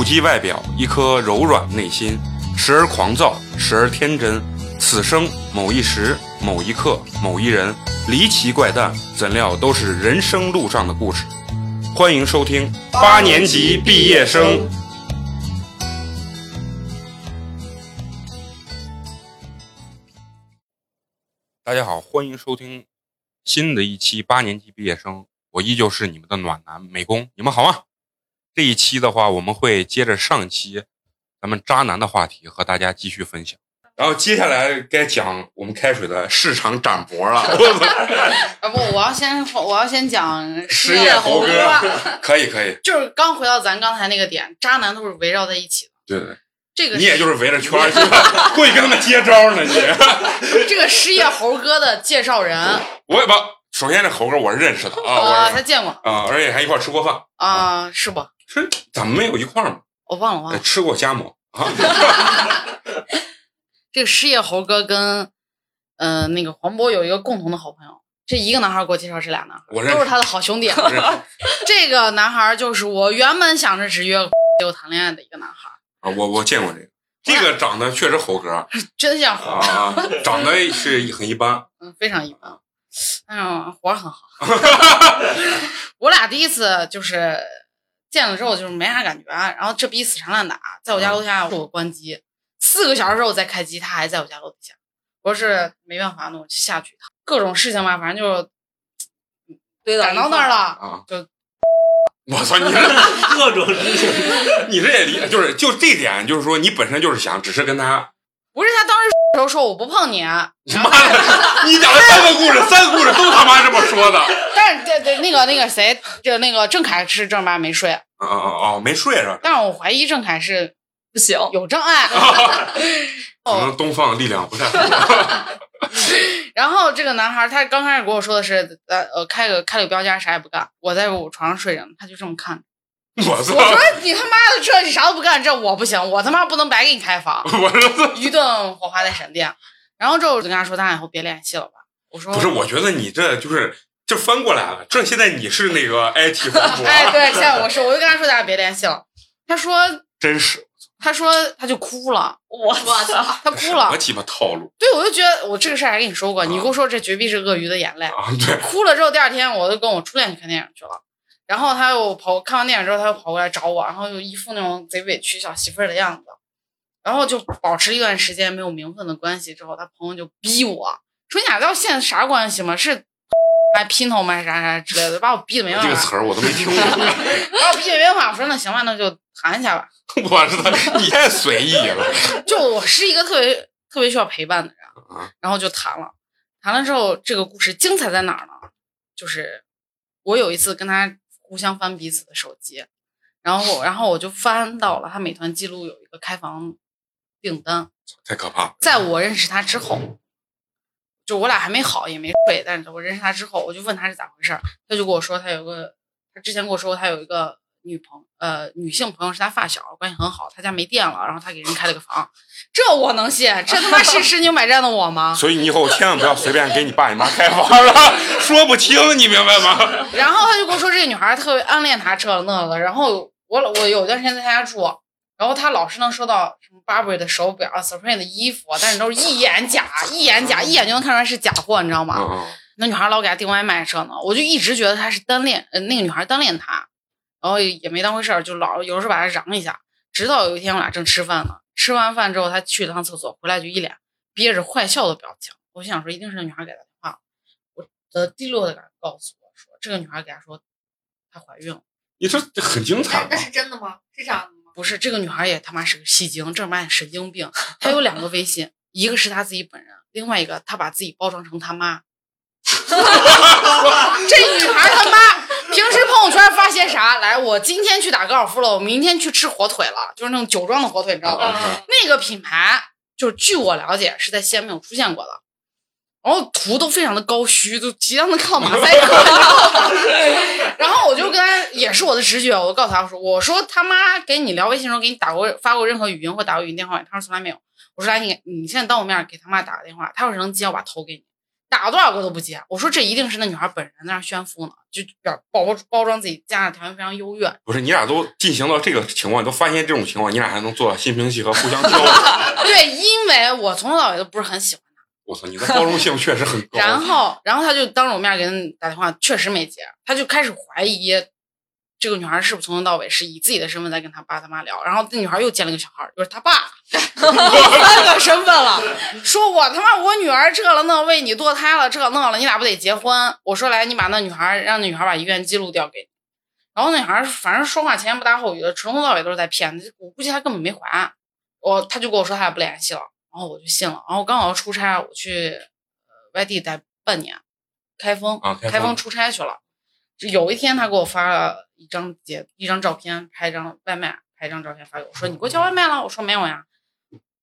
不羁外表，一颗柔软内心，时而狂躁，时而天真。此生某一时、某一刻、某一人，离奇怪诞，怎料都是人生路上的故事。欢迎收听八年级毕业生。大家好，欢迎收听新的一期八年级毕业生。我依旧是你们的暖男美工，你们好吗？这一期的话，我们会接着上期咱们渣男的话题和大家继续分享。然后接下来该讲我们开水的市场展博了。啊不，我要先我要先讲失业猴哥，可以可以，就是刚回到咱刚才那个点，渣男都是围绕在一起的。对对，这个你也就是围着圈儿去了，过去跟他们接招呢。你 这个失业猴哥的介绍人我也不，首先这猴哥我是认识的啊，啊，我他见过啊，而且还一块吃过饭，啊，是不？是咱们没有一块儿吗？我忘了忘了。哎吃过夹馍啊，这个失业猴哥跟呃那个黄渤有一个共同的好朋友，这一个男孩给我介绍这俩男孩，我认识都是他的好兄弟。这个男孩就是我原本想着只约就谈恋爱的一个男孩啊，我我见过这个，这个长得确实猴哥 真像猴，啊，长得是很一般，嗯，非常一般，但是活儿很好。我俩第一次就是见了之后就是没啥感觉，然后这逼死缠烂打，在我家楼下我关机，四个小时之后再开机，他还在我家楼底下。我是没办法，那我就下去一趟。各种事情吧，反正就 堆到赶到那儿了，啊，就我操，你这各种事情，你这也理就是就这点，就是说你本身就是想只是跟他，不是他当时时候说我不碰你，你 妈的，你讲了三个故事，三个故事都他妈这么说的，啊但是对对那个那个谁，就那个郑凯是正儿八经没睡，啊啊啊，没睡是吧？但是我怀疑郑凯是不行，有障碍。可能东方的力量不太好。然后这个男孩他刚开始跟我说的是，呃呃，开个开个标间，啥也不干。我在我床上睡着呢，他就这么看着。我我说！你他妈的这你啥都不干，这我不行，我他妈不能白给你开房。我说一顿火花带闪电。然后之后我就跟他说，咱俩以后别联系了吧。我说不是，我觉得你这就是就翻过来了，这现在你是那个 IT 黄渤，哎，对，现在我是，我就跟他说咱俩别联系了。他说 真是他说他就哭了，我操！他哭了什么。鸡巴套路对，我就觉得我这个事儿还跟你说过，你跟我说这绝壁是鳄鱼的眼泪。啊！对，哭了之后，第二天我就跟我初恋去看电影去了。然后他又跑看完电影之后，他又跑过来找我，然后又一副那种贼委屈小媳妇儿的样子。然后就保持一段时间没有名分的关系之后，他朋友就逼我说：“你俩到现在啥关系吗？是还姘头吗？还啥啥之类的？”把我逼的没办这个法，词儿我都没听过。把我逼的没办法。我说：“那行吧，那就谈一下吧。我知道你太随意了。”就我是一个特别特别需要陪伴的人啊，然后就谈了。谈了之后，这个故事精彩在哪儿呢？就是我有一次跟他互相翻彼此的手机，然后然后我就翻到了他美团记录有一个开房订单，太可怕了！在我认识他之后，就我俩还没好也没睡，但是我认识他之后，我就问他是咋回事儿，他就跟我说他有个，他之前跟我说他有一个女朋呃女性朋友是他发小，关系很好，他家没电了，然后他给人开了个房，这我能信？这他妈是身经百战的我吗？所以你以后千万不要随便给你爸你妈开房了，说不清，你明白吗？然后他就跟我说，这个女孩特别暗恋他，这了那了。然后我我有段时间在他家住，然后他老是能收到什么 Burberry 的手表、Supreme 的衣服，但是都是一眼假，一眼假，一眼就能看出来是假货，你知道吗？那女孩老给他订外卖这呢，我就一直觉得他是单恋，呃，那个女孩单恋他，然后也没当回事儿，就老有时候把他嚷一下。直到有一天我俩正吃饭呢，吃完饭之后他去了趟厕所，回来就一脸憋着坏笑的表情。我心想说，一定是那女孩给他电话了。我的第六感告诉我说，这个女孩给他说她怀孕了。你说这很精彩嘛。那是真的吗？是这样的吗？不是，这个女孩也他妈是个戏精，正儿八经神经病。她有两个微信，一个是她自己本人，另外一个她把自己包装成他妈。这女孩他妈平时朋友圈发些啥？来，我今天去打高尔夫了，我明天去吃火腿了，就是那种酒庄的火腿，你知道吧？嗯那个品牌就是据我了解是在西安没有出现过的，然后图都非常的高虚，都即将能靠马赛克？然后我就跟他也是我的直觉，我就告诉他我说我说他妈给你聊微信的时候给你打过发过任何语音或打过语音电话，他说从来没有。我说来你你现在当我面给他妈打个电话，他要是能接我把头给你，打多少个都不接。我说这一定是那女孩本人在那炫富呢，就表包包装自己家的条件非常优越。不是你俩都进行到这个情况，都发现这种情况，你俩还能做到心平气和，互相交流。对，因为我从头到尾都不是很喜欢他我操，你的包容性确实很高。然后，然后他就当着我面给人打电话，确实没接，他就开始怀疑这个女孩是不是从头到尾是以自己的身份在跟她爸他妈聊。然后那女孩又见了个小孩儿，就是她爸，三个身份了，说我他妈我女儿这了那为你堕胎了这那了，你俩不得结婚？我说来，你把那女孩让那女孩把医院记录调给你。然后那女孩反正说话前言不搭后语的，从头到尾都是在骗。我估计她根本没怀。我她就跟我说她俩不联系了，然后我就信了。然后刚好要出差，我去呃外地待半年，开封啊，开封出差去了。就有一天他给我发了一张截一张照片，拍一张外卖，拍一张照片发给我，说你给我叫外卖了？我说没有呀。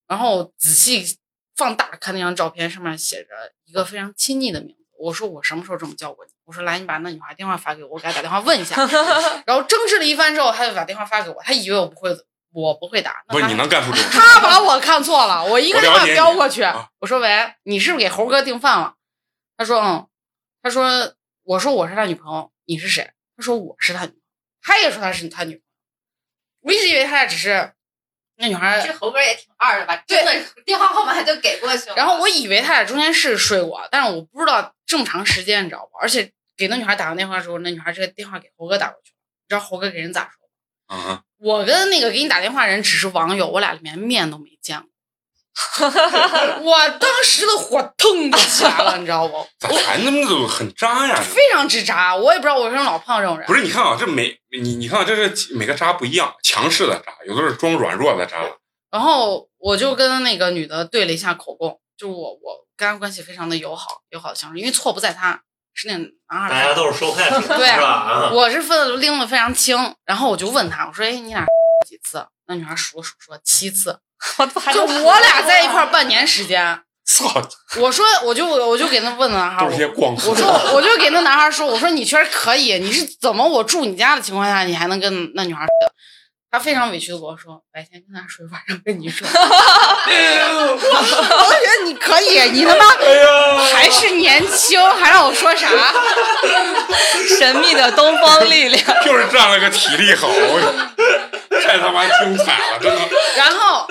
然后仔细放大看那张照片，上面写着一个非常亲昵的名字。我说我什么时候这么叫过你？我说来，你把那女孩电话发给我，我给她打电话问一下。然后争执了一番之后，他就把电话发给我，他以为我不会，我不会打。不是你能干出这种？他把我看错了，我一个电话飙过去，啊我说喂，你是不是给猴哥订饭了？他说嗯，他说我说我是他女朋友，你是谁？他说我是他女朋友，他也说他是他女朋友。我一直以为他俩只是那女孩这猴哥也挺二的吧？真的电话号码就给过去了。然后我以为他俩中间是睡过，但是我不知道这么长时间，你知道不？而且给那女孩打完电话之后，那女孩这个电话给猴哥打过去了，你知道猴哥给人咋说吗？啊，我跟那个给你打电话人只是网友，我俩连面都没见过。我当时的火腾就起来了，你知道不？咋谈那么都很渣呀？非常之渣，我也不知道我为什么老碰到这种人。不是，你看啊，这每你你看啊，这是每个渣不一样，强势的渣，有的是装软弱的渣。然后我就跟那个女的对了一下口供，就我我跟她关系非常的友好，友好的相处，因为错不在她，是那个男孩。大家都是受害者，对是吧？啊，我是分的拎的非常轻，然后我就问她，我说：“哎，你俩几次？”那女孩数了数说七次，就我俩在一块儿半年时间。操，我说我就我就给那问那男孩，我说 我就给那男孩说，我说你确实可以，你是怎么我住你家的情况下，你还能跟那女孩？他非常委屈的跟我说，白天跟他睡，晚上跟你睡。我我觉得你可以，你他妈还是年轻，还让我说啥？神秘的东方力量。就是占了个体力好，太他妈精彩了，真的。然后，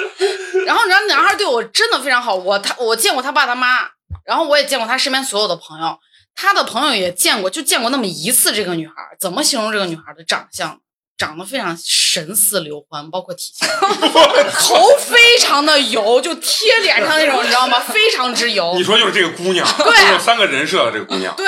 然后你知道男孩对我真的非常好，我他我见过他爸他妈，然后我也见过他身边所有的朋友，他的朋友也见过，就见过那么一次这个女孩。怎么形容这个女孩的长相？长得非常神似刘欢，包括体型，头非常的油，就贴脸上那种，你知道吗？非常之油你。说就是这个姑娘，对有三个人设的这个姑娘，对，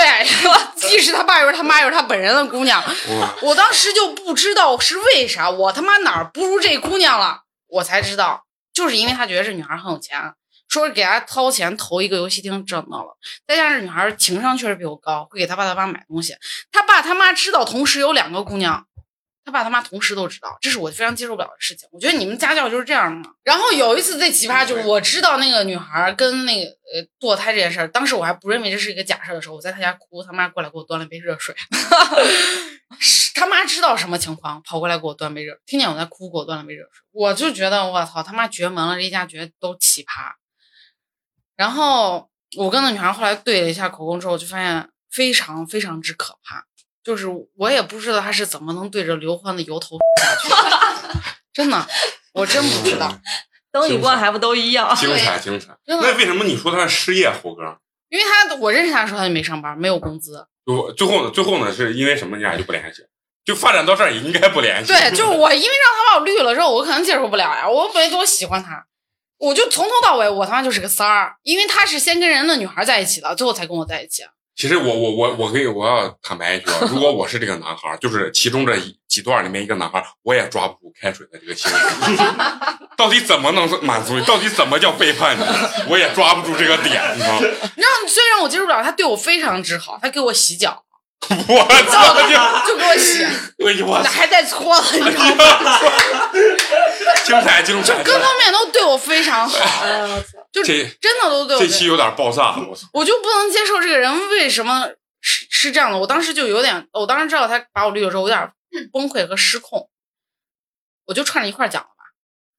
既是他爸，又是他妈，又是他本人的姑娘。哇，我当时就不知道是为啥，我他妈哪儿不如这姑娘了，我才知道，就是因为他觉得这女孩很有钱，说是给他掏钱投一个游戏厅整到了，再加上这女孩情商确实比我高，会给他爸他妈买东西，他爸他妈知道同时有两个姑娘。他爸他妈同时都知道，这是我非常接受不了的事情。我觉得你们家教就是这样的嘛。然后有一次最奇葩，就是我知道那个女孩跟那个呃堕胎这件事儿，当时我还不认为这是一个假设的时候，我在他家哭，他妈过来给我端了杯热水。他妈知道什么情况，跑过来给我端杯热，听见我在哭，给我端了杯热水。我就觉得我操，他妈绝门了，这一家绝都奇葩。然后我跟那女孩后来对了一下口供之后，就发现非常非常之可怕。就是我也不知道他是怎么能对着刘欢的油头下去的，真的，我真不知道，灯一关还不都一样？精彩 精彩。那为什么你说他是失业猴哥？因为他我认识他的时候他就没上班，没有工资。就最后呢？最后呢？是因为什么？你俩就不联系？就发展到这儿也应该不联系。对，就是 我，因为让他把我绿了之后，我可能接受不了呀。我本来多喜欢他，我就从头到尾我他妈就是个三儿，因为他是先跟人家女孩在一起的，最后才跟我在一起。其实我我我我可以我要坦白一句啊，如果我是这个男孩儿，就是其中这几段里面一个男孩儿，我也抓不住开水的这个心理，到底怎么能满足你？到底怎么叫背叛你？我也抓不住这个点，你知道吗？你知道，虽然我接受不了，他对我非常之好，他给我洗脚，我操！就就给我洗，我操！还带搓了，你知道吗？精彩精彩！各方面都对我非常好，就这真的都对我这期有点爆炸，我操！我就不能接受这个人为什么是是这样的。我当时就有点，我当时知道他把我绿了之后，有点崩溃和失控，我就串着一块讲了吧，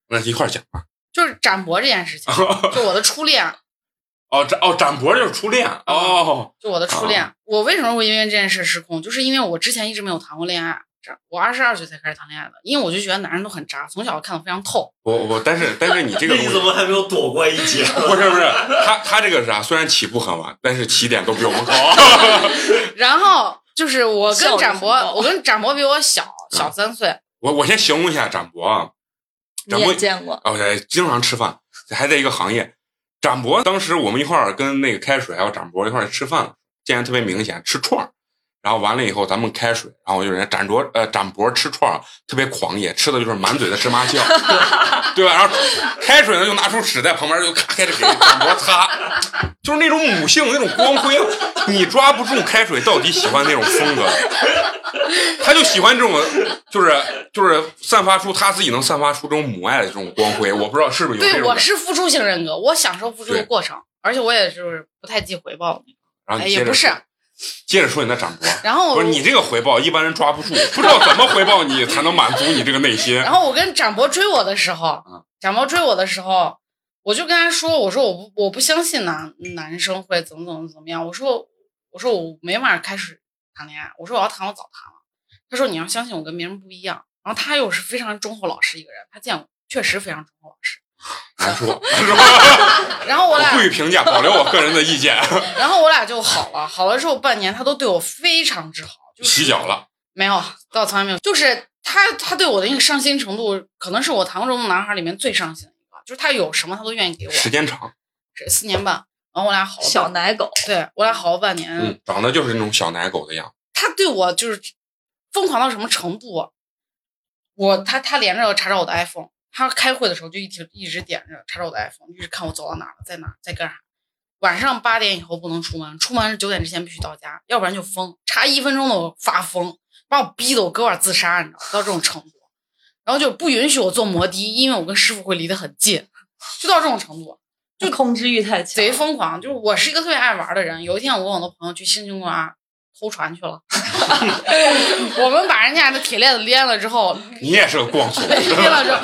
那一块讲吧。就是展博这件事情，就我的初恋，哦，展哦展博就是初恋哦，就我的初恋。我为什么会因为这件事失控？就是因为我之前一直没有谈过恋爱，这我二十二岁才开始谈恋爱的，因为我就觉得男人都很渣，从小看的非常透。我我但是但是你这个那你怎么还没有躲过一劫？不是不是，他他这个是啥？虽然起步很晚，但是起点都比我们高。然后就是我跟展博，我跟展博比我小小三岁，我我先形容一下展博啊，展博见过，哦，对，经常吃饭，还在一个行业。展博当时我们一块儿跟那个开水还有展博一块儿吃饭，见得特别明显，吃串儿。然后完了以后，咱们开水，然后就人家展卓呃展博吃串儿特别狂野，吃的就是满嘴的芝麻酱，对吧？然后开水呢就拿出纸在旁边就咔开始给展博擦，就是那种母性那种光辉，你抓不住开水到底喜欢那种风格，他就喜欢这种，就是就是散发出他自己能散发出这种母爱的这种光辉。我不知道是不是有这对种感觉。我是付出型人格，我享受付出的过程，而且我也就是不太计回报。哎，然后哎也不是说，接着说你的展博，然后不是你这个回报一般人抓不住，不知道怎么回报你才能满足你这个内心。然后我跟展博追我的时候嗯，展博追我的时候，我就跟他说：“我说我不我不相信男男生会怎么怎么怎么样。我说我说我没法开始谈恋爱。我说我要谈我早谈了。他说你要相信我跟别人不一样。然后他又是非常忠厚老实一个人，他见我确实非常忠厚老实。难说，是吧？然后我俩不予评价，保留我个人的意见。然后我俩就好了，好了之后半年他都对我非常之好，就是洗脚了，没有，到从来没有。就是他，他对我的那个上心程度，可能是我谈过中的男孩里面最上心的一个。就是他有什么他都愿意给我。时间长，是四年半，然后我俩好了小奶狗，对我俩好了半年。嗯，长得就是那种小奶狗的样子。他对我就是疯狂到什么程度啊？我他他连着查找我的 iPhone，他开会的时候就一直一直点着查找我的 iPhone，一直看我走到哪儿了，在哪儿，在干啥。晚上八点以后不能出门，出门是九点之前必须到家，要不然就疯，差一分钟的我发疯，把我逼得我割腕自杀，你知道到这种程度。然后就不允许我坐摩的，因为我跟师傅会离得很近，就到这种程度。就控制欲太强，贼疯狂。就是我是一个特别爱玩的人。有一天，我跟我的朋友去星星公园偷船去了，我们把人家的铁链子拎了之后，你也是个光头，拎了之后，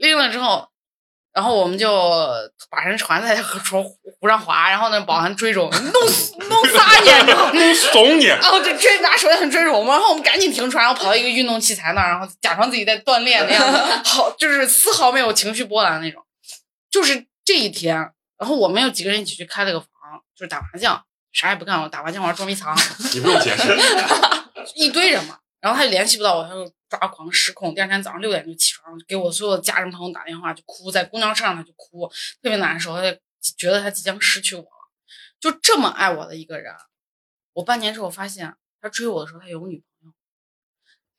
拎了之后，然后我们就把人船在河船湖上划，然后那保安追着我们，弄死弄撒你知道吗？怂你。然后就追拿手电筒追着我们，然后我们赶紧停船，然后跑到一个运动器材那儿，然后假装自己在锻炼那样子，好就是丝毫没有情绪波澜那种。就是这一天，然后我们有几个人一起去开了个房，就是打麻将，啥也不干，我打麻将玩捉迷藏，你不用解释，一堆人嘛。然后他就联系不到我，他就抓狂失控。第二天早上六点就起床，给我所有的家人朋友打电话，就哭，在公交车上他就哭，特别难受，他就觉得他即将失去我了。就这么爱我的一个人，我半年之后发现他追我的时候他有女朋友，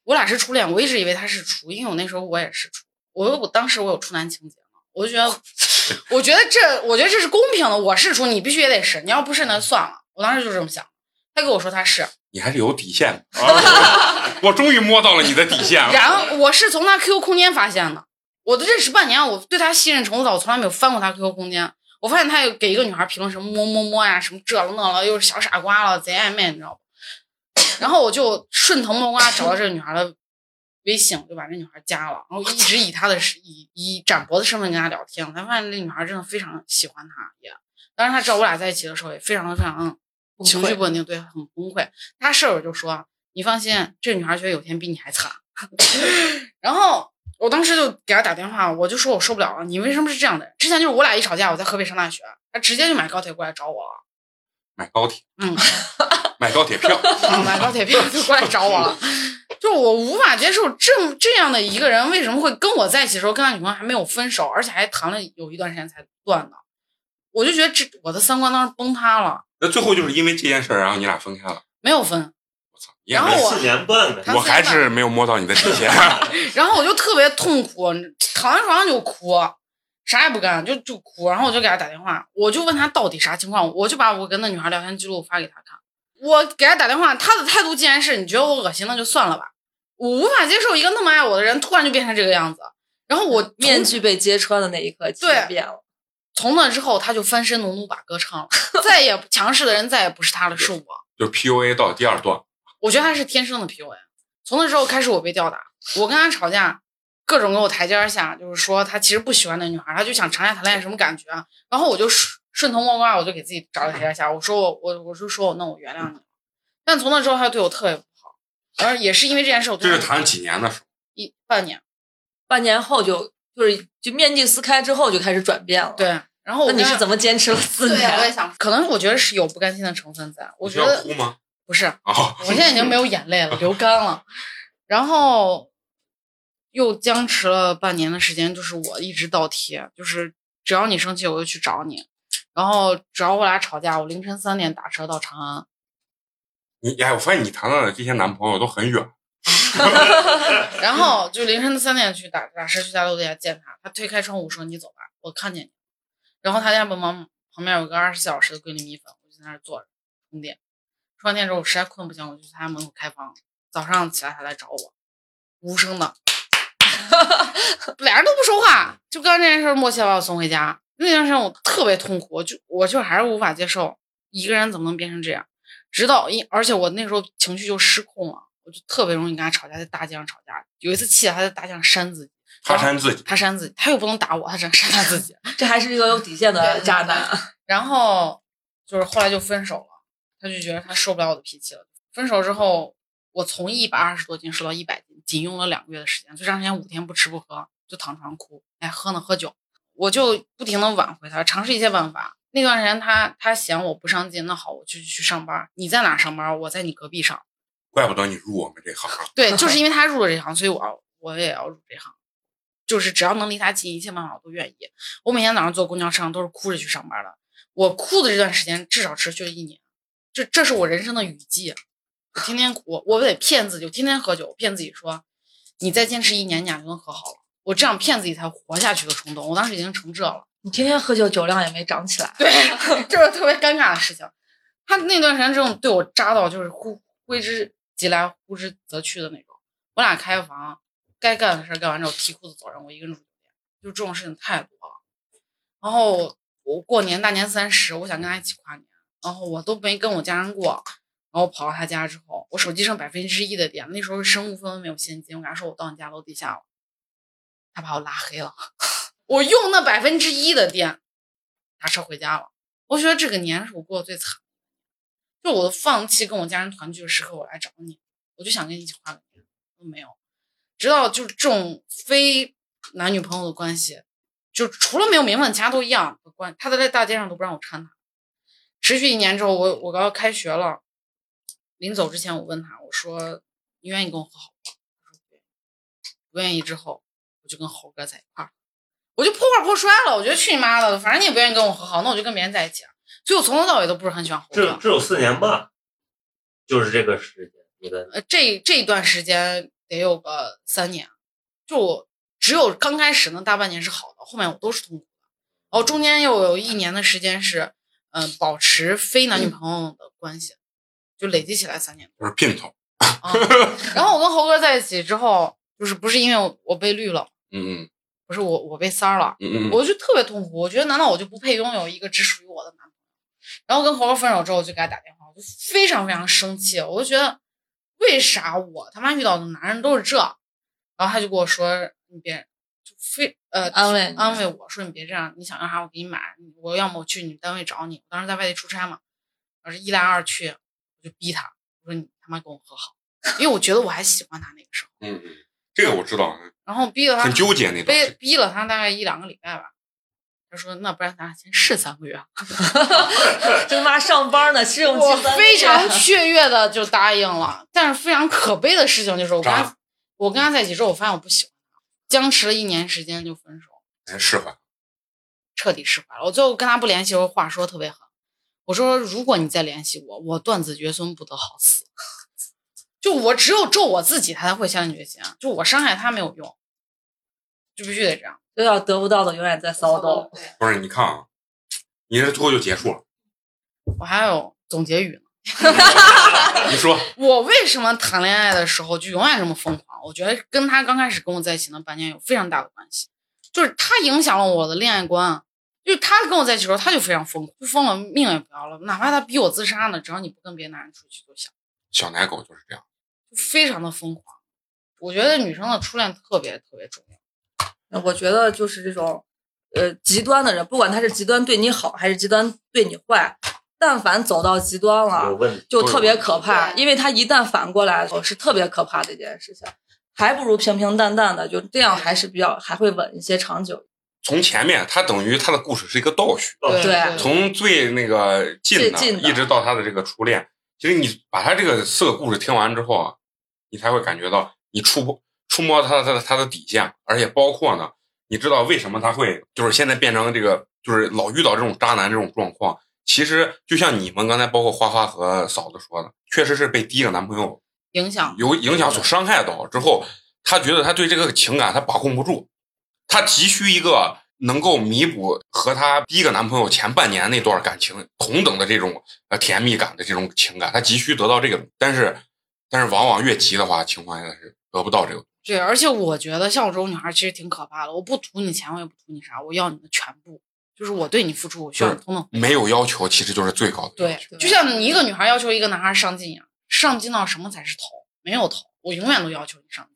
我俩是初恋，我一直以为他是处，因为我那时候我也是处，我我当时我有处男情节嘛，我就觉得，我觉得这我觉得这是公平的，我是处你必须也得是，你要不是那就算了，我当时就这么想。他跟我说他是，你还是有底线的。啊 我终于摸到了你的底线了。然后我是从他 QQ 空间发现的。我都认识半年，我对他信任程度到我从来没有翻过他 QQ 空间。我发现他有给一个女孩评论什么摸摸摸呀，什么这了那了，又是小傻瓜了，贼暧昧，你知道不？然后我就顺藤摸瓜找到这个女孩的微信，我就把这女孩加了，然后一直以她的以以展博的身份跟她聊天。我才发现这女孩真的非常喜欢他，也当时她知道我俩在一起的时候，也非常的非常情绪不稳定，对，很崩溃。他舍友就说：“你放心，这女孩觉得有天比你还惨。”然后我当时就给他打电话，我就说我受不了了，你为什么是这样的人？之前就是我俩一吵架，我在河北上大学，他直接就买高铁过来找我了，买高铁，嗯，买高铁票，啊买高铁票就过来找我了。就我无法接受这么这样的一个人为什么会跟我在一起的时候跟他女朋友还没有分手，而且还谈了有一段时间才断的，我就觉得这我的三观当时崩塌了，那最后就是因为这件事儿，然后你俩分开了。没有分。我操！然后我四年半呢，我还是没有摸到你的底线。然后我就特别痛苦，躺在床上就哭，啥也不干，就就哭。然后我就给他打电话，我就问他到底啥情况，我就把我跟那女孩聊天记录发给他看。我给他打电话，他的态度竟然是你觉得我恶心，那就算了吧。我无法接受一个那么爱我的人突然就变成这个样子。然后我面具被揭穿的那一刻，对变了。从那之后，他就翻身农奴把歌唱了，再也强势的人再也不是他了，是我。就 PUA 到第二段，我觉得他是天生的 PUA。从那之后开始，我被吊打，我跟他吵架，各种给我台阶下，就是说他其实不喜欢那女孩，他就想尝一下谈恋爱什么感觉。然后我就顺顺藤摸瓜，我就给自己找了台阶下。我说我我我就说我那我原谅你。但从那之后，他对我特别不好，然后也是因为这件事，我对他这是谈几年的时候，一半年。半年后就就是就面镜撕开之后就开始转变了。，对，然后我那你是怎么？坚持了四对，我也年？想，可能我觉得是有不甘心的成分在。我觉得哭吗？不是，啊，我现在已经没有眼泪了，流干了。然后又僵持了半年的时间，就是我一直倒贴，就是只要你生气，我就去找你。然后只要我俩吵架，我凌晨三点打车到长安。你哎，我发现你谈到的这些男朋友都很远，然后就凌晨的三点去打打车去他楼底下见他，他推开窗户说：“你走吧，我看见你。”然后他家门旁旁边有个二十四小时的桂林米粉，我就在那坐着充电。充完电之后，我实在困不行，我就去他家门口开房。早上起来他来找我，无声的，俩人都不说话，就刚这件事儿默契把我送回家。那件事我特别痛苦，我就我就还是无法接受一个人怎么能变成这样。直到一，而且我那时候情绪就失控了，我就特别容易跟他吵架，在大街上吵架。有一次气得他在大街上扇自己，他扇自己，他扇自己，他又不能打我，他只能扇他自己。这还是一个有底线的渣男。然后就是后来就分手了，他就觉得他受不了我的脾气了。分手之后，我从一百二十多斤瘦到一百斤，仅用了两个月的时间。最长时间五天不吃不喝，就躺床上哭，哎，喝呢喝酒，我就不停的挽回他，尝试一些办法。那段时间他他嫌我不上进，那好，我就去上班。你在哪上班？我在你隔壁上。怪不得你入我们这行啊。对，就是因为 他入了这行，所以我要我也要入这行。就是只要能离他近，一切办法我都愿意。我每天早上坐公交车上都是哭着去上班的。我哭的这段时间至少持续了一年，这这是我人生的雨季。我天天哭，我得骗自己，我天天喝酒，骗自己说，你再坚持一年，你俩就能和好了。我这样骗自己才活下去的冲动。我当时已经成这了。你天天喝酒，酒量也没长起来。对，这是特别尴尬的事情。他那段时间这种对我扎到就是呼挥之即来，呼之则去的那种。我俩开房，该干的事干完之后提裤子走人，我一个人住酒店，就这种事情太多了。然后我过年大年三十，我想跟他一起跨年，然后我都没跟我家人过。然后跑到他家之后，我手机剩百分之一的电，那时候是身无分文没有现金，我跟他说我到你家楼底下了，他把我拉黑了。我用那百分之一的电打车回家了。我觉得这个年是我过得最惨，就我放弃跟我家人团聚的时刻，我来找你，我就想跟你一起画个年，都没有。直到就是这种非男女朋友的关系，就除了没有名分，其他都一样的关。他在大街上都不让我看他。持续一年之后，我我刚要开学了，临走之前我问他，我说你愿意跟我和好吗？他说不愿意。不愿意之后，我就跟猴哥在一块儿。我就破罐破摔了，我觉得去你妈的，反正你也不愿意跟我和好，那我就跟别人在一起了。所以我从头到尾都不是很喜欢猴哥。只有只有四年半，就是这个时间，你的呃，这这一段时间得有个三年，就我只有刚开始那大半年是好的，后面我都是痛苦的。然后中间又有一年的时间是，嗯、保持非男女朋友的关系，就累积起来三年就是姘头，啊。然后我跟猴哥在一起之后，就是不是因为我我被绿了，嗯嗯不是我我被三儿了，嗯嗯，我就特别痛苦，我觉得难道我就不配拥有一个只属于我的男朋友？然后跟猴哥分手之后，我就给他打电话，我就非常非常生气，我就觉得为啥我他妈遇到的男人都是这？然后他就跟我说，你别就非呃安慰安慰我说你别这样，你想要啥我给你买，我要么我去你单位找你，我当时在外地出差嘛，我是一来二去，我就逼他，我说你他妈跟我和好，因为我觉得我还喜欢他那个时候，嗯嗯，这个我知道，然后逼了他很纠结那段逼。逼了他大概一两个礼拜吧。他说：“那不然咱俩先试三个月。这他妈上班呢，试”用期三个非常 雀跃的就答应了，但是非常可悲的事情就是我跟他渣，我跟他在一起之后，我发现我不喜欢他，僵持了一年时间就分手，哎，释怀。彻底释怀了。我最后跟他不联系的时候，话说得特别狠，我说：“如果你再联系我，我断子绝孙，不得好死。”就我只有咒我自己，他才会下定决心啊！就我伤害他没有用，就必须得这样。都要得不到的永远在骚动。不是，你看啊，你这最后就结束了。我还有总结语呢。你说，我为什么谈恋爱的时候就永远这么疯狂？我觉得跟他刚开始跟我在一起那半年有非常大的关系，就是他影响了我的恋爱观。就是他跟我在一起的时候，他就非常疯，就疯了，命也不要了，哪怕他逼我自杀呢，只要你不跟别的男人出去就行，小奶狗就是这样。就非常的疯狂。我觉得女生的初恋特别特别重要。我觉得就是这种，呃极端的人，不管他是极端对你好还是极端对你坏，但凡走到极端了，就特别可怕，因为他一旦反过来，是特别可怕的一件事情。还不如平平淡淡的，就这样还是比较还会稳一些，长久。从前面他等于他的故事是一个倒叙，哦对从最那个近的最近的一直到他的这个初恋。其实你把他这个四个故事听完之后啊，你才会感觉到你触摸触摸他他的他的底线，而且包括呢，你知道为什么他会就是现在变成这个就是老遇到这种渣男这种状况。其实就像你们刚才包括花花和嫂子说的，确实是被第一个男朋友影响。有影响所伤害到之后，他觉得他对这个情感他把控不住，他急需一个能够弥补和他第一个男朋友前半年那段感情同等的这种呃甜蜜感的这种情感，他急需得到这个，但是但是往往越急的话，情况下是得不到这个。对，而且我觉得像我这种女孩其实挺可怕的。我不图你钱，我也不图你啥，我要你的全部，就是我对你付出，我需要你同等。没有要求，其实就是最高的对。，就像你一个女孩要求一个男孩上进一样，上进到什么才是头？没有头，我永远都要求你上进。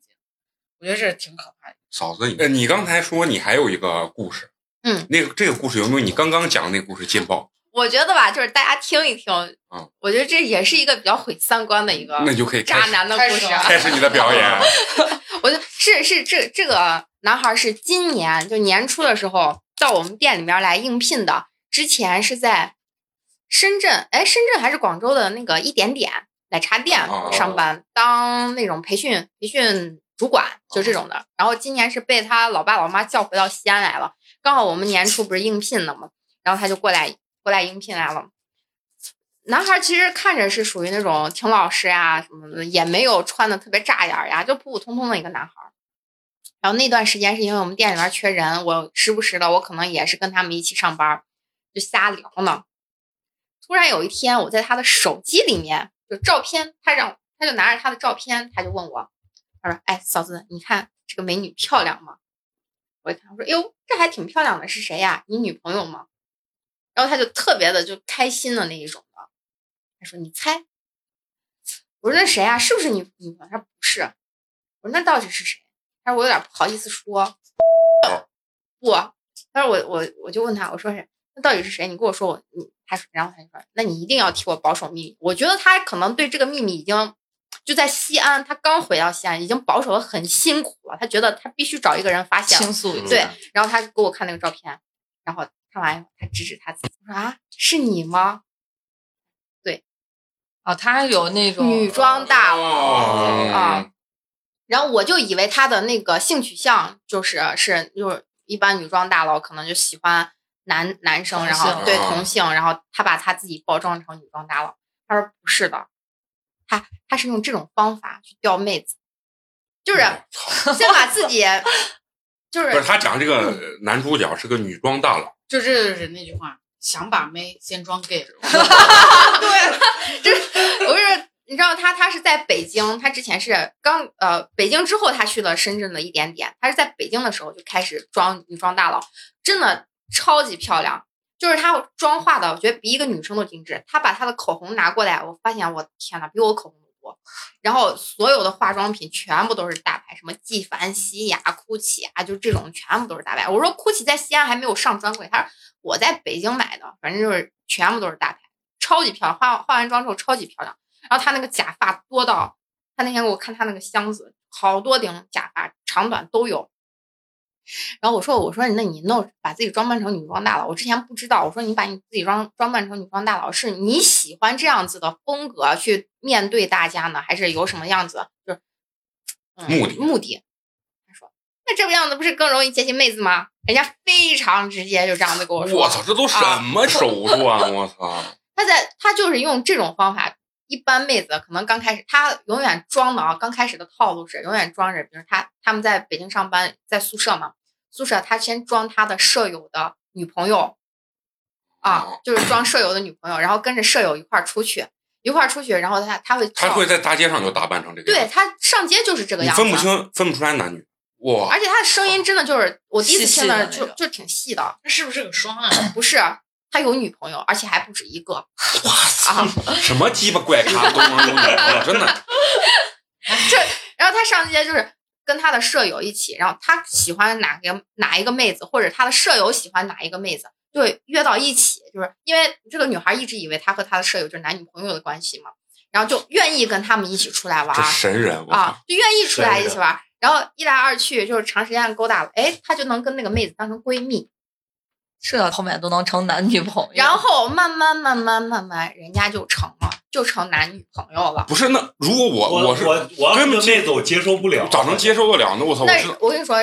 我觉得这挺可怕的。嫂子，你，你刚才说你还有一个故事，嗯，那个这个故事有没有你刚刚讲的那个故事劲爆？我觉得吧，就是大家听一听，嗯我觉得这也是一个比较毁三观的一个那就可以渣男的故事。开始了开始你的表演。我就是是这这个男孩是今年就年初的时候到我们店里面来应聘的，之前是在深圳，哎，深圳还是广州的那个一点点奶茶店哦上班，当那种培训培训主管，就这种的。然后今年是被他老爸老妈叫回到西安来了，刚好我们年初不是应聘的嘛，然后他就过来过来应聘来了。男孩其实看着是属于那种挺老实呀什么的，也没有穿的特别扎眼呀，就普普通通的一个男孩。然后那段时间是因为我们店里面缺人，我时不时的我可能也是跟他们一起上班，就瞎聊呢。突然有一天，我在他的手机里面就照片，他让他就拿着他的照片，他就问我，他说：“哎，嫂子，你看这个美女漂亮吗？”我一看，我说：“哎呦，这还挺漂亮的，是谁呀？你女朋友吗？”然后他就特别的就开心的那一种的，他说：“你猜。”我说：“那谁啊？是不是你女朋友？”他说：“不是。”我说：“那到底是谁？”他说：“我有点不好意思说。”不，他说我我我就问他，我说是那到底是谁？你跟我说我你他说，然后他就说，那你一定要替我保守秘密。我觉得他可能对这个秘密已经就在西安，他刚回到西安，已经保守的很辛苦了。他觉得他必须找一个人发现倾诉一下。对，然后他给我看那个照片，然后看完，他指指他自己，我说啊，是你吗？对，哦，他还有那种女装大佬哦啊。然后我就以为他的那个性取向就是是就是一般女装大佬可能就喜欢男男生，然后对啊同性，然后他把他自己包装成女装大佬。他说不是的，他他是用这种方法去钓妹子，就是先把自己 就是不是是他讲这个男主角是个女装大佬，就这就是那句话，想把妹先装 gay。不是，你知道他他是在北京，他之前是刚呃北京之后他去了深圳的一点点，他是在北京的时候就开始装女装大佬，真的超级漂亮，就是他妆化的，我觉得比一个女生都精致。他把他的口红拿过来，我发现我天呐，比我口红。然后所有的化妆品全部都是大牌，什么纪梵希呀、GUCCI 啊，就这种全部都是大牌。我说 GUCCI 在西安还没有上专柜，他说我在北京买的，反正就是全部都是大牌。超级漂亮，化化完妆之后超级漂亮。然后他那个假发多到，他那天给我看他那个箱子，好多顶假发，长短都有。然后我说我说那你弄把自己装扮成女装大佬，我之前不知道。我说你把你自己装装扮成女装大佬，是你喜欢这样子的风格去面对大家呢，还是有什么样子就是、嗯、目的目的？他说那这个样子不是更容易接近妹子吗？人家非常直接就这样子跟我说。我操，这都什么手段？我操！他在他就是用这种方法，一般妹子可能刚开始，她永远装的啊，刚开始的套路是永远装着，比如他他们在北京上班，在宿舍嘛，宿舍他先装他的舍友的女朋友，啊哦，就是装舍友的女朋友，然后跟着舍友一块儿出去，一块儿出去，然后他他会他会在大街上就打扮成这个样子，对他上街就是这个样子，分不清分不出来男女。哇，而且他的声音真的就是我第一次细细听的就就挺细的，他是不是个双啊？不是他有女朋友，而且还不止一个哇塞，啊。什么鸡巴怪咖都能有女朋友，真的。这然后他上街就是跟他的舍友一起，然后他喜欢哪个哪一个妹子，或者他的舍友喜欢哪一个妹子，对约到一起，就是因为这个女孩一直以为他和他的舍友就是男女朋友的关系嘛，然后就愿意跟他们一起出来玩神人，啊！，就愿意出来一起玩。然后一来二去就是长时间的勾搭了，哎，他就能跟那个妹子当成闺蜜，这后面都能成男女朋友。然后慢慢慢慢慢慢，人家就成了，就成男女朋友了。不是那如果我我是我我妹子，我接受不了。咋能接受得了呢？我操！我那是我跟你说，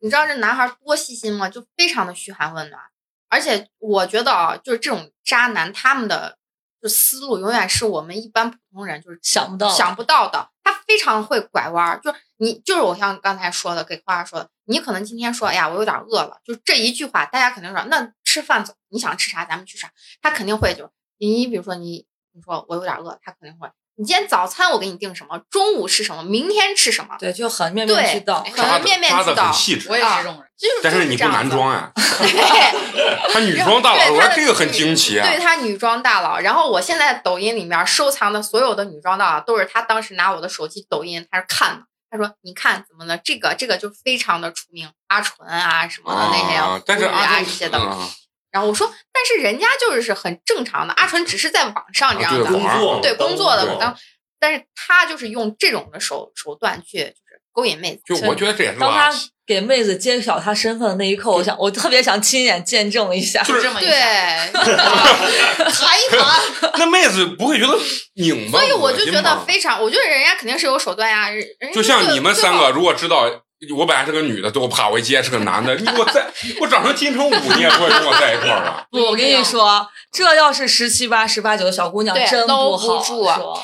你知道这男孩多细心吗？就非常的嘘寒问暖，而且我觉得啊，就是这种渣男，他们的就思路永远是我们一般普通人就是想不到想不到的。他非常会拐弯儿，就是你就是我像刚才说的，给花花说的，你可能今天说，哎呀，我有点饿了，就这一句话，大家肯定说，那吃饭走，你想吃啥咱们去啥，他肯定会就你比如说你你说我有点饿，他肯定会。你今天早餐我给你定什么？中午吃什么？明天吃什么？对，就很面面俱到。很面面俱到很细致我，也是这种人。就是但是你不男装啊，呀，对，他女装大佬，我说这个很惊奇啊。对他女装大佬。然后我现在抖音里面收藏的所有的女装大佬，都是他当时拿我的手机抖音，他是看的。他说：“你看怎么了？这个这个就非常的出名，阿纯啊什么的那些啊，但是腐女啊这些的。嗯然后我说，但是人家就是很正常的，阿纯只是在网上这样的，啊对工作对工作的当当，但是他就是用这种的手手段去就是勾引妹子。就我觉得这也是当他吧，给妹子揭晓她身份的那一刻，我想我特别想亲眼见证一下。就是这么一对，下 谈一谈。那妹子不会觉得拧巴？所以我就觉得非常，我觉得人家肯定是有手段呀。人人家就像你们三个，如果知道我本来是个女的，最后啪我一接是个男的，你给我在，我长成金城武，你也不会跟我在一块儿吧？不，我跟你说，这要是十七八、十八九的小姑娘，对真搂不好住啊说。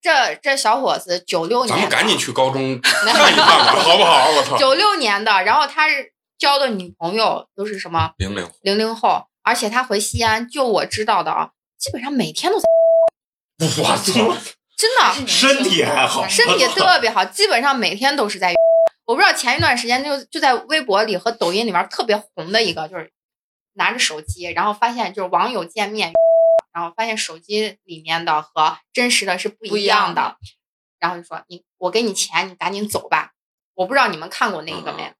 这这小伙子九六年的，咱们赶紧去高中 看一看吧，好不好？我操，九六年的，然后他是交的女朋友都是什么零零零零后，而且他回西安，就我知道的啊，基本上每天都在，我操，真的身体还好，身体特别好，基本上每天都是在。我不知道前一段时间就就在微博里和抖音里面特别红的一个，就是拿着手机，然后发现就是网友见面，然后发现手机里面的和真实的是不不一样的，然后就说你我给你钱，你赶紧走吧。我不知道你们看过那个没，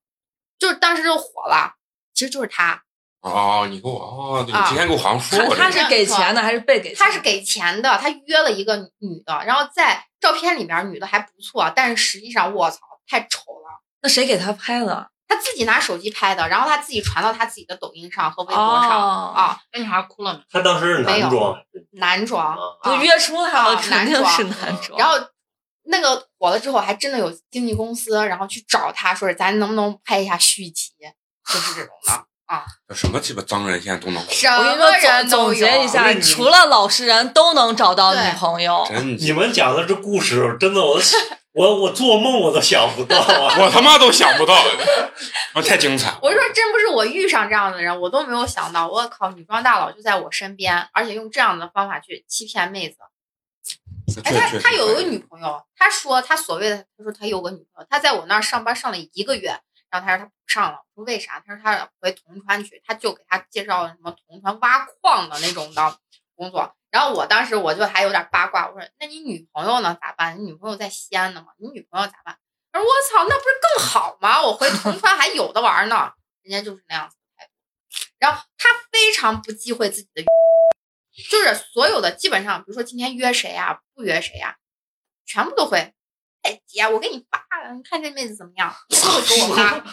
就是当时就火了，其实就是他，哦，你给我哦，对你啊之前给我好像说过这个，他他是给钱的还是被给钱？他是给钱的，他约了一个女的，然后在照片里面女的还不错，但是实际上我操太丑了。那谁给他拍的？他自己拿手机拍的，然后他自己传到他自己的抖音上和微博上、哦啊，那女孩哭了没？他当时是男装，男装啊都啊，约出来了，啊肯定是男男装。然后那个火了之后，还真的有经纪公司，然后去找他说，咱能不能拍一下续集，就是这种的啊，什么鸡巴脏人现在都能，什我跟你么说，人。总总结一下，除了老实人都能找到女朋友。真你们讲的这故事，真的我 我我做梦我都想不到啊！我他妈都想不到，我太精彩了。我说真不是我遇上这样的人，我都没有想到，我靠，女装大佬就在我身边，而且用这样的方法去欺骗妹子。哎，他他有个女朋友，他说他所谓的，他说他有个女朋友，他在我那儿上班上了一个月，然后他说他不上了，我说为啥？他说他回铜川去，他就给他介绍了什么铜川挖矿的那种的工作。然后我当时我就还有点八卦，我说那你女朋友呢？咋办？你女朋友在西安呢吗？你女朋友咋办？他说我操，那不是更好吗？我回铜川还有的玩呢。人家就是那样子的态度。然后他非常不忌讳自己的就是所有的基本上，比如说今天约谁呀、不约谁呀、全部都会。哎姐，我给你发了，你看这妹子怎么样？都会给我发。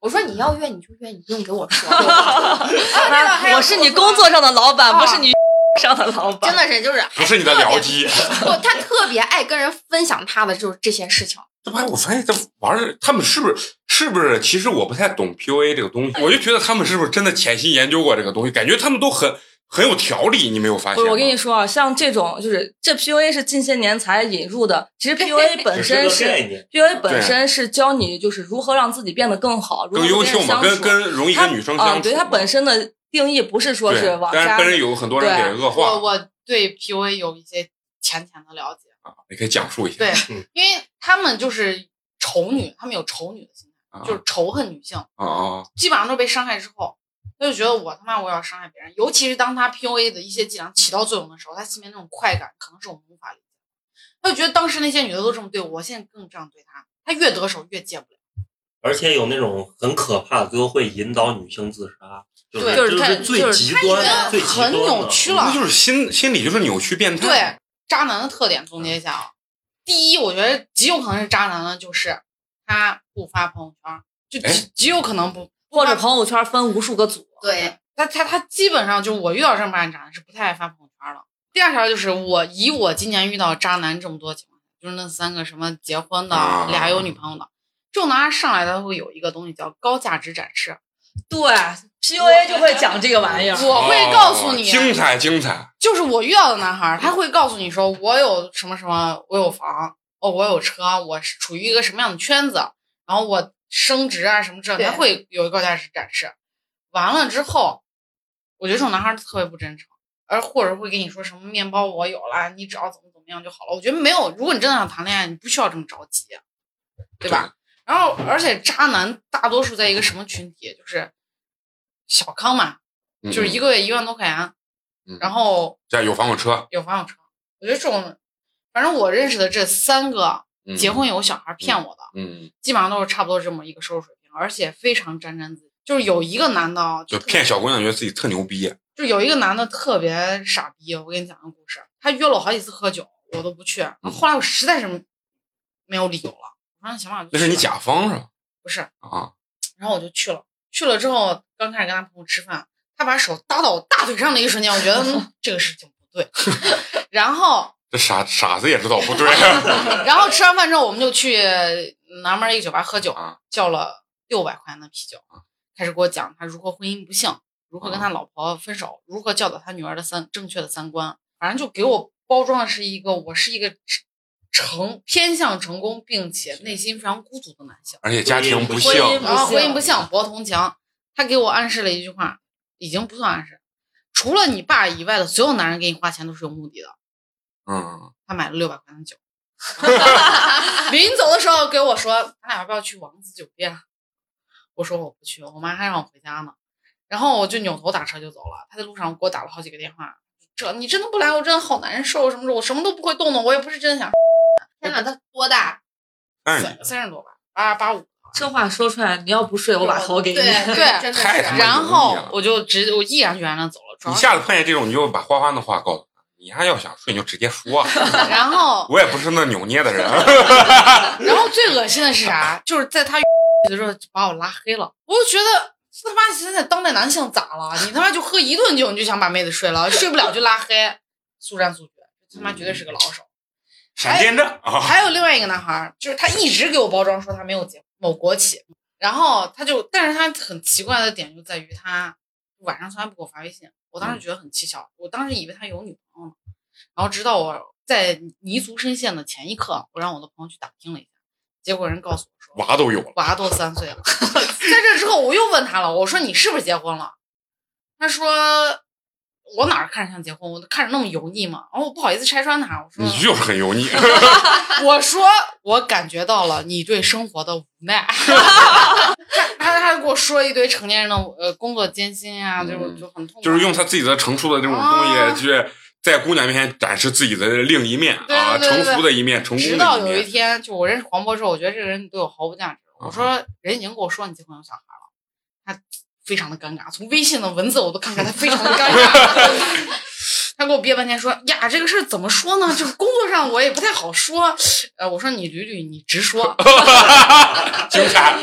我说你要约你就约，你不用给我说。我是你工作上的老板，啊不是你上的老板。真的是就是不是你的僚机。不，他特别爱跟人分享他的就是这些事情。这玩意儿我发现这玩意儿，他们是不是是不是？其实我不太懂 PUA 这个东西，我就觉得他们是不是真的潜心研究过这个东西？感觉他们都很很有条理，你没有发现吗？我跟你说啊，像这种就是这 PUA 是近些年才引入的。其实 PUA 本身是是，PUA 本身是教你就是如何让自己变得更好，如何更优秀嘛，跟跟跟容易跟女生啊，相处嘛。对它本身的定义不是说是往渣但是本人有很多人对给恶化我我对 PUA 有一些浅浅的了解，啊，你可以讲述一下。对嗯，因为他们就是丑女，他们有丑女的心态，啊就是仇恨女性，啊啊，基本上都被伤害之后，他就觉得我他妈我要伤害别人，尤其是当他 PUA 的一些伎俩起到作用的时候，他心里面那种快感，可能是我们无法理解的。他就觉得当时那些女的都这么对我，我现在更这样对他，他越得手越戒不了。而且有那种很可怕的，最后会引导女性自杀，就是对就就是他是最就是他已极端、经最很扭曲了那就是心心理就是扭曲变态。对，渣男的特点总结一下啊。第一，我觉得极有可能是渣男的，就是他不发朋友圈，就哎极极有可能不，或者朋友圈分无数个组，对，他他他基本上就我遇到正八经渣男是不太爱发朋友圈了。第二条就是我以我今年遇到渣男这么多情况下，就是那三个什么结婚的、啊俩有女朋友的，这种男孩上来他会有一个东西叫高价值展示，对，PUA 就会讲这个玩意儿。我会告诉你，哦精彩精彩。就是我遇到的男孩儿，他会告诉你说，我有什么什么，我有房，哦，我有车，我是处于一个什么样的圈子，然后我升职啊什么这，对他会有一个高价值展示。完了之后，我觉得这种男孩儿特别不真诚，而或者会跟你说什么面包我有了，你只要怎么怎么样就好了。我觉得没有，如果你真的想谈恋爱，你不需要这么着急，对吧？然后，而且渣男大多数在一个什么群体，就是小康嘛，嗯就是一个月一万多块钱，嗯然后这有房有车，有房有车。我觉得这种，反正我认识的这三个嗯结婚有小孩骗我的，嗯，基本上都是差不多这么一个收入水平，而且非常沾沾自喜。就是有一个男的啊，就骗小姑娘觉得自己特牛逼。就有一个男的特别傻逼，我给你讲个故事。他约了我好几次喝酒，我都不去。嗯后来我实在是没有理由了，我说行吧，我就那是你甲方是吧？不是？啊，然后我就去了。去了之后，刚开始跟他朋友吃饭，他把手搭到我大腿上的一瞬间，我觉得、嗯、这个事情不对。然后 这傻傻子也知道不对。然后吃完饭之后，我们就去南门一个酒吧喝酒啊，叫了六百块钱的啤酒，开始给我讲他如何婚姻不幸，如何跟他老婆分手，如何教导他女儿的三正确的三观，反正就给我包装的是一个我是一个成偏向成功，并且内心非常孤独的男性，而且家庭不幸婚，姻不然后幸婚姻不幸，博同情。他给我暗示了一句话，已经不算暗示，除了你爸以外的所有男人给你花钱都是有目的的。嗯，他买了六百块钱的酒，临走的时候给我说：“咱俩要不要去王子酒店？”我说我不去，我妈还让我回家呢。然后我就扭头打车就走了。他在路上给我打了好几个电话，这你真的不来，我真的好难受。什么时候我什么都不会动的，我也不是真的想。天呐，他多大？三三十多吧，八八五。这话说出来，你要不睡，我把头给你。对对然后我就直我毅然决然的走了。你下次碰见这种，你就把花花的话告诉他。你还要想睡，你就直接说。然后 我也不是那扭捏的人。然后最恶心的是啥？就是在他的时候就把我拉黑了，我就觉得这他妈现在当代男性咋了？你他妈就喝一顿酒你就想把妹子睡了，睡不了就拉黑，速战速决，他妈绝对是个老手。闪电战啊！还有另外一个男孩儿，就是他一直给我包装说他没有结某国企，然后他就，但是他很奇怪的点就在于他晚上从来不给我发微信，我当时觉得很蹊跷，我当时以为他有女朋友呢，然后直到我在泥足深陷的前一刻，我让我的朋友去打听了一下，结果人告诉我说娃都有了，娃都三岁了。在这之后，我又问他了，我说你是不是结婚了？他说我哪儿看着像结婚，我看着那么油腻嘛？然后我不好意思拆穿他，我说你就是很油腻。我说我感觉到了你对生活的无奈。他他他给我说一堆成年人的呃工作艰辛啊、就嗯就很痛苦，就是用他自己的成熟的这种啊东西去在姑娘面前展示自己的另一面对啊，成熟的一面，成功直到有一的一面。天，就我认识黄渤之后，我觉得这个人对我毫无价值。我说人已经跟我说你结婚有小孩了，他非常的尴尬，从微信的文字我都看出来他非常的尴尬。他给我憋半天说呀，这个事儿怎么说呢？就是工作上我也不太好说。呃，我说你捋捋，你直说。精彩，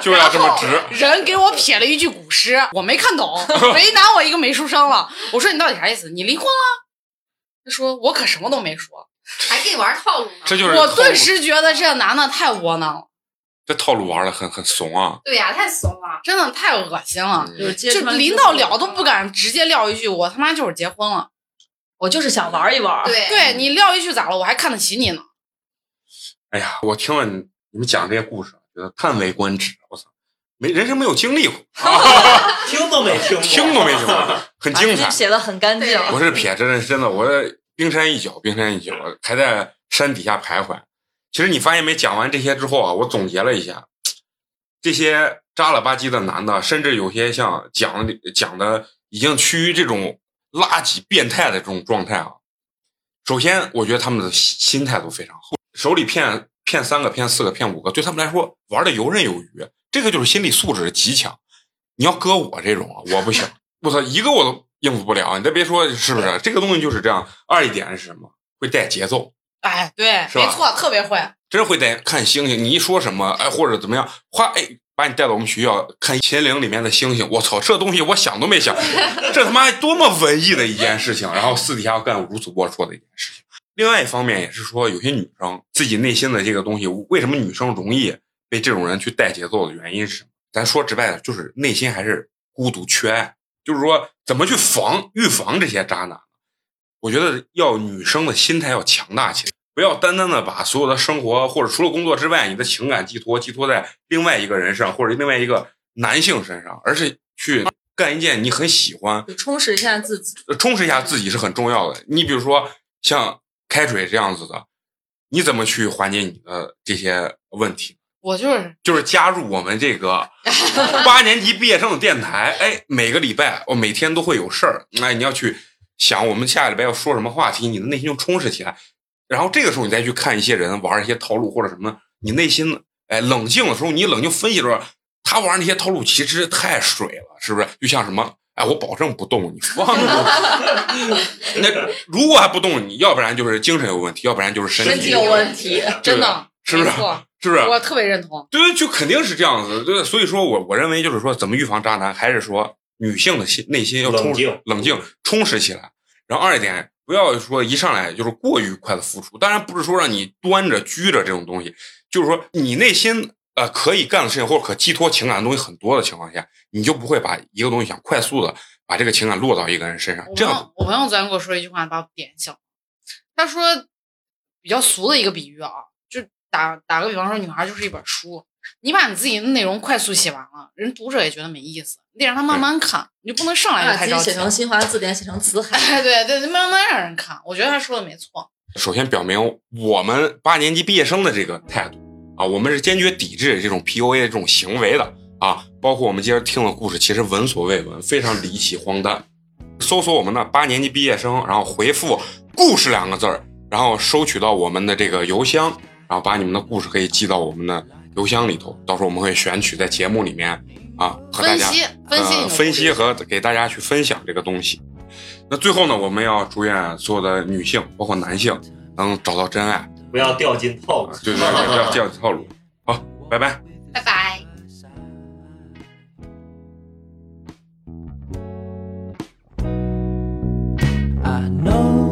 就要这么直。人给我撇了一句古诗，我没看懂，为难我一个没书生了。我说你到底啥意思？你离婚了？他说我可什么都没说。还跟你玩套路呢？这就是我顿时觉得这男的太窝囊了，这套路玩的很很怂啊。对呀、太怂了。真的太恶心了。嗯就是就临到了都不敢直接撂一句，我他妈就是结婚了。我就是想玩一玩。对对你撂一句咋了？我还看得起你呢。哎呀，我听了你你们讲这些故事，觉得叹为观止。我操，没人生没有经历过，啊、听都没听过，听都没听过，很精彩。写的很干净。对我是撇，真的是真的，我冰山一角，冰山一角，还在山底下徘徊。其实你发现没？讲完这些之后啊，我总结了一下，这些渣了吧唧的男的，甚至有些像讲讲的已经趋于这种垃圾变态的这种状态啊。首先，我觉得他们的心心态都非常好，手里骗骗三个、骗四个、骗五个，对他们来说玩的游刃有余。这个就是心理素质极强。你要搁我这种啊，我不行，我操，一个我都应付不了。你再别说是不是？这个东西就是这样。二一点是什么？会带节奏，哎，对，没错，特别会。真会带看星星。你一说什么，哎，或者怎么样，哗，哎，把你带到我们学校看秦岭里面的星星。我操，这东西我想都没想，这他妈多么文艺的一件事情。然后私底下要干如此龌龊的一件事情。另外一方面也是说，有些女生自己内心的这个东西，为什么女生容易被这种人去带节奏的原因是什么？咱说直白的，就是内心还是孤独缺爱。就是说，怎么去防预防这些渣男？我觉得要女生的心态要强大起来，不要单单的把所有的生活或者除了工作之外，你的情感寄托寄托在另外一个人上或者另外一个男性身上，而是去干一件你很喜欢、充实一下自己。呃充实一下自己是很重要的。你比如说像开水这样子的，你怎么去缓解你的这些问题？我就是就是加入我们这个 八年级毕业生的电台，哎，每个礼拜我每天都会有事儿，哎，你要去想我们下个礼拜要说什么话题，你的内心就充实起来。然后这个时候你再去看一些人玩一些套路或者什么，你内心哎冷静的时候，你冷静分析的时候，他玩那些套路其实太水了，是不是？就像什么，哎，我保证不动你，放着。那如果还不动你，要不然就是精神有问题，要不然就是身体身体有问题，真的，是不是，是不是？我特别认同。对，就肯定是这样子。对，所以说我我认为就是说，怎么预防渣男，还是说女性的心内心要充冷静冷静充实起来。然后二一点，不要说一上来就是过于快的付出。当然不是说让你端着拘着这种东西，就是说你内心呃可以干的事情或者可寄托情感的东西很多的情况下，你就不会把一个东西想快速的把这个情感落到一个人身上。这样我朋友昨天跟我说一句话，把我点醒了。他说比较俗的一个比喻啊，就打打个比方说，女孩就是一本书，你把你自己的内容快速写完了，人读者也觉得没意思，你得让他慢慢看，你就不能上来就把自己太着急写。成新华字典，写成词 海。哎，对对，慢慢让人看。我觉得他说的没错。首先表明我们八年级毕业生的这个态度啊，我们是坚决抵制这种 PUA 的这种行为的啊。包括我们今儿听的故事，其实闻所未闻，非常离奇荒诞。搜索我们的八年级毕业生，然后回复“故事”两个字儿，然后收取到我们的这个邮箱，然后把你们的故事可以寄到我们的邮箱里头。到时候我们会选取在节目里面啊和大家分析分析你呃分析和给大家去分享这个东西。那最后呢，我们要祝愿所有的女性，包括男性，能找到真爱。不要掉进套路啊。对对对，不要掉进套路。好，拜拜。拜拜。I know